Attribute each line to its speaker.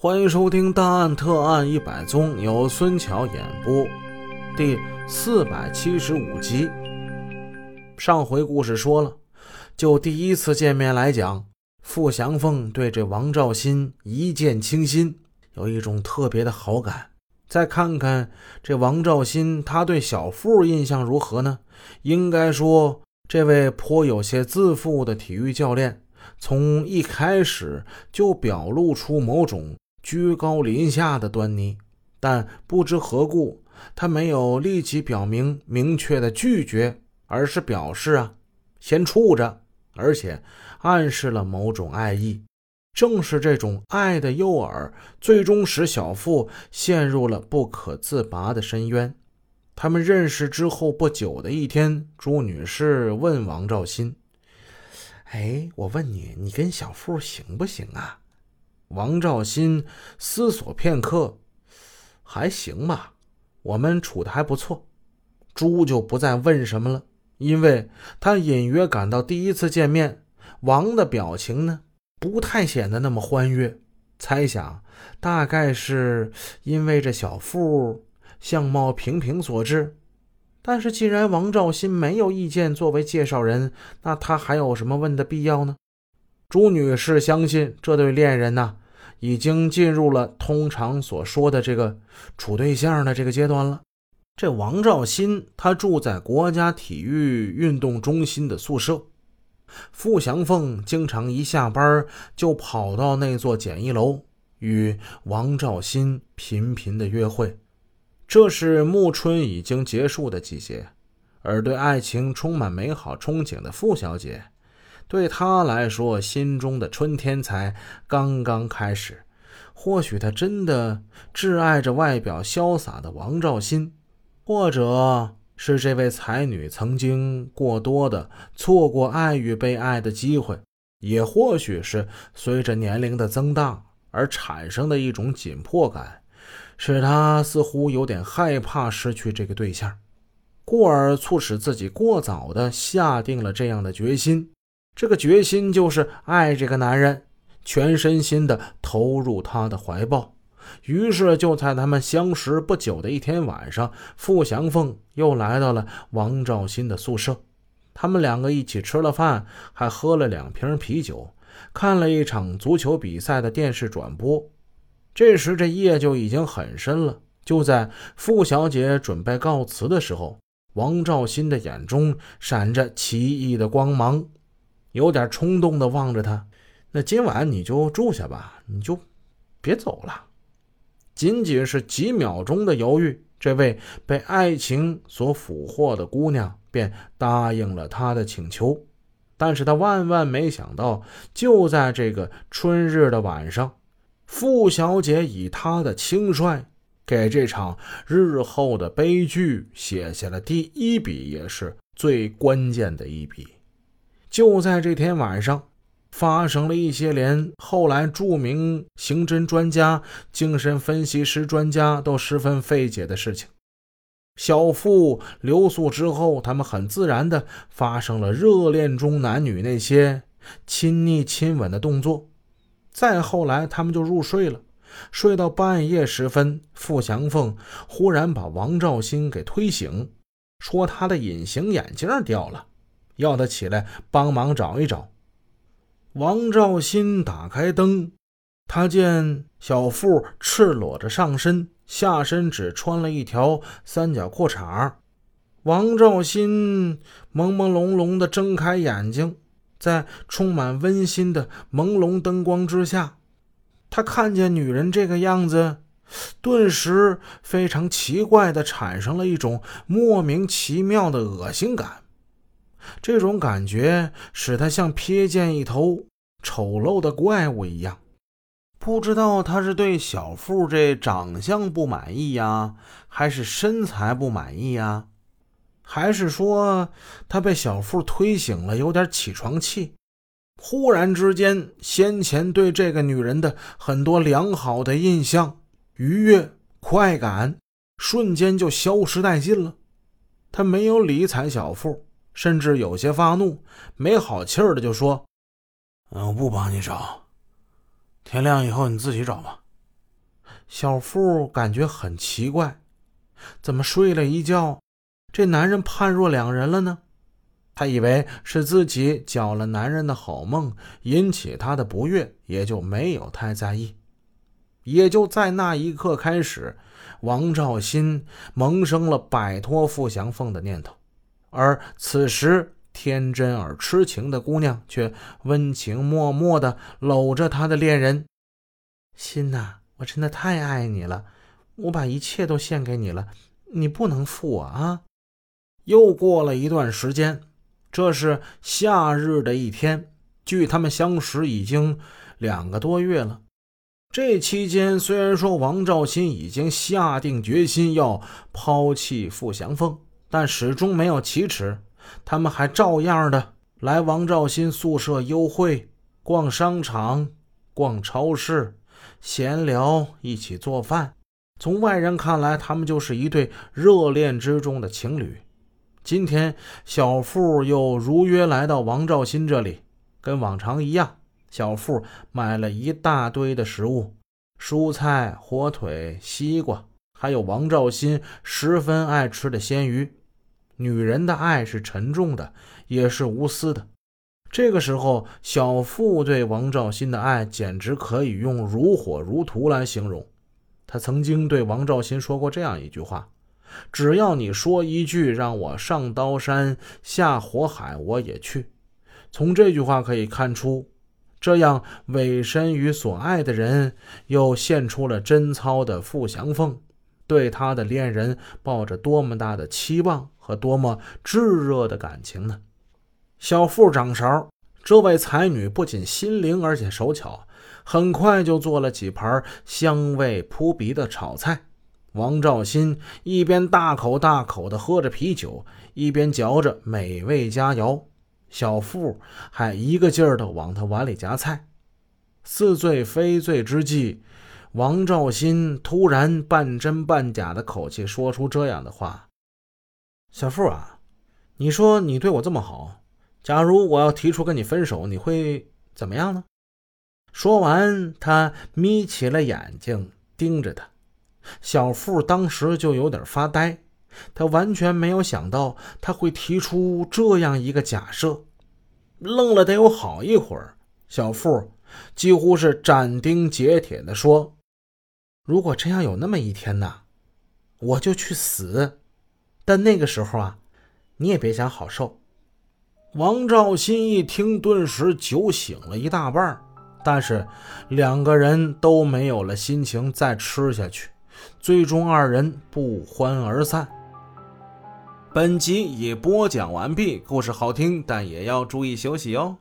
Speaker 1: 欢迎收听《大案特案一百宗》，由孙桥演播，第四百七十五集。上回故事说了，就第一次见面来讲，傅祥凤对这王兆新一见倾心，有一种特别的好感。再看看这王兆新，他对小傅印象如何呢？应该说，这位颇有些自负的体育教练，从一开始就表露出某种居高临下的端倪。但不知何故，他没有立即表明明确的拒绝，而是表示啊，先处着，而且暗示了某种爱意。正是这种爱的诱饵，最终使小付陷入了不可自拔的深渊。他们认识之后不久的一天，朱女士问王兆新：“哎，我问你，你跟小付行不行啊？”王兆新思索片刻：“还行吧，我们处的还不错。”朱就不再问什么了，因为他隐约感到第一次见面，王的表情呢？不太显得那么欢悦，猜想大概是因为这小富相貌平平所致。但是既然王兆新没有意见作为介绍人，那他还有什么问的必要呢？朱女士相信这对恋人呢，已经进入了通常所说的这个处对象的这个阶段了。这王兆新他住在国家体育运动中心的宿舍。傅祥凤经常一下班就跑到那座简易楼，与王兆新频频的约会。这是暮春已经结束的季节，而对爱情充满美好憧憬的傅小姐，对他来说，心中的春天才刚刚开始。或许他真的挚爱着外表潇洒的王兆新，或者……是这位才女曾经过多的错过爱与被爱的机会，也或许是随着年龄的增大而产生的一种紧迫感，使他似乎有点害怕失去这个对象，故而促使自己过早的下定了这样的决心。这个决心就是爱这个男人，全身心的投入他的怀抱。于是，就在他们相识不久的一天晚上，傅祥凤又来到了王兆新的宿舍。他们两个一起吃了饭，还喝了两瓶啤酒，看了一场足球比赛的电视转播。这时，这夜就已经很深了。就在傅小姐准备告辞的时候，王兆新的眼中闪着奇异的光芒，有点冲动地望着他：“那今晚你就住下吧，你就别走了。”仅仅是几秒钟的犹豫，这位被爱情所俘获的姑娘便答应了他的请求。但是她万万没想到，就在这个春日的晚上，傅小姐以她的轻率，给这场日后的悲剧写下了第一笔，也是最关键的一笔。就在这天晚上。发生了一些连后来著名刑侦专家、精神分析师专家都十分费解的事情。小付留宿之后，他们很自然的发生了热恋中男女那些亲昵亲吻的动作。再后来，他们就入睡了。睡到半夜时分，傅祥凤忽然把王兆新给推醒，说他的隐形眼镜掉了，要他起来帮忙找一找。王兆新打开灯，他见小富赤裸着上身，下身只穿了一条三角裤衩。王兆新朦朦胧胧地睁开眼睛，在充满温馨的朦胧灯光之下，他看见女人这个样子，顿时非常奇怪地产生了一种莫名其妙的恶心感。这种感觉使他像瞥见一头。丑陋的怪物一样，不知道他是对小富这长相不满意呀，还是身材不满意呀，还是说他被小富推醒了，有点起床气。忽然之间，先前对这个女人的很多良好的印象、愉悦、快感，瞬间就消失殆尽了。他没有理睬小富，甚至有些发怒，没好气儿的就说。嗯，我不帮你找。天亮以后你自己找吧。小富感觉很奇怪，怎么睡了一觉，这男人判若两人了呢？他以为是自己搅了男人的好梦，引起他的不悦，也就没有太在意。也就在那一刻开始，王兆新萌生了摆脱傅祥凤的念头。而此时，天真而痴情的姑娘却温情脉脉地搂着她的恋人。心呐，我真的太爱你了，我把一切都献给你了，你不能负我啊！又过了一段时间。这是夏日的一天，距他们相识已经两个多月了。这期间，虽然说王兆新已经下定决心要抛弃傅祥凤，但始终没有启齿。他们还照样的来王兆新宿舍幽会、逛商场、逛超市、闲聊，一起做饭。从外人看来，他们就是一对热恋之中的情侣。今天，小富又如约来到王兆新这里，跟往常一样，小富买了一大堆的食物，蔬菜、火腿、西瓜，还有王兆新十分爱吃的鲜鱼。女人的爱是沉重的，也是无私的。这个时候，小富对王兆新的爱简直可以用如火如荼来形容。他曾经对王兆新说过这样一句话。只要你说一句让我上刀山下火海，我也去。从这句话可以看出，这样委身于所爱的人，又献出了贞操的傅祥凤，对他的恋人抱着多么大的期望和多么炙热的感情呢？小腹掌勺，这位才女不仅心灵，而且手巧，很快就做了几盘香味扑鼻的炒菜。王兆新一边大口大口地喝着啤酒，一边嚼着美味佳肴。小富还一个劲儿地往他碗里夹菜。似醉非醉之际，王兆新突然半真半假的口气说出这样的话：“小富啊，你说你对我这么好，假如我要提出跟你分手，你会怎么样呢？”说完，他眯起了眼睛盯着他。小富当时就有点发呆，他完全没有想到他会提出这样一个假设，愣了得有好一会儿。小富几乎是斩钉截铁地说：“如果真要有那么一天呐，我就去死。但那个时候啊，你也别想好受。”王兆新一听，顿时酒醒了一大半，但是两个人都没有了心情再吃下去。最终，二人不欢而散。本集已播讲完毕，故事好听，但也要注意休息哦。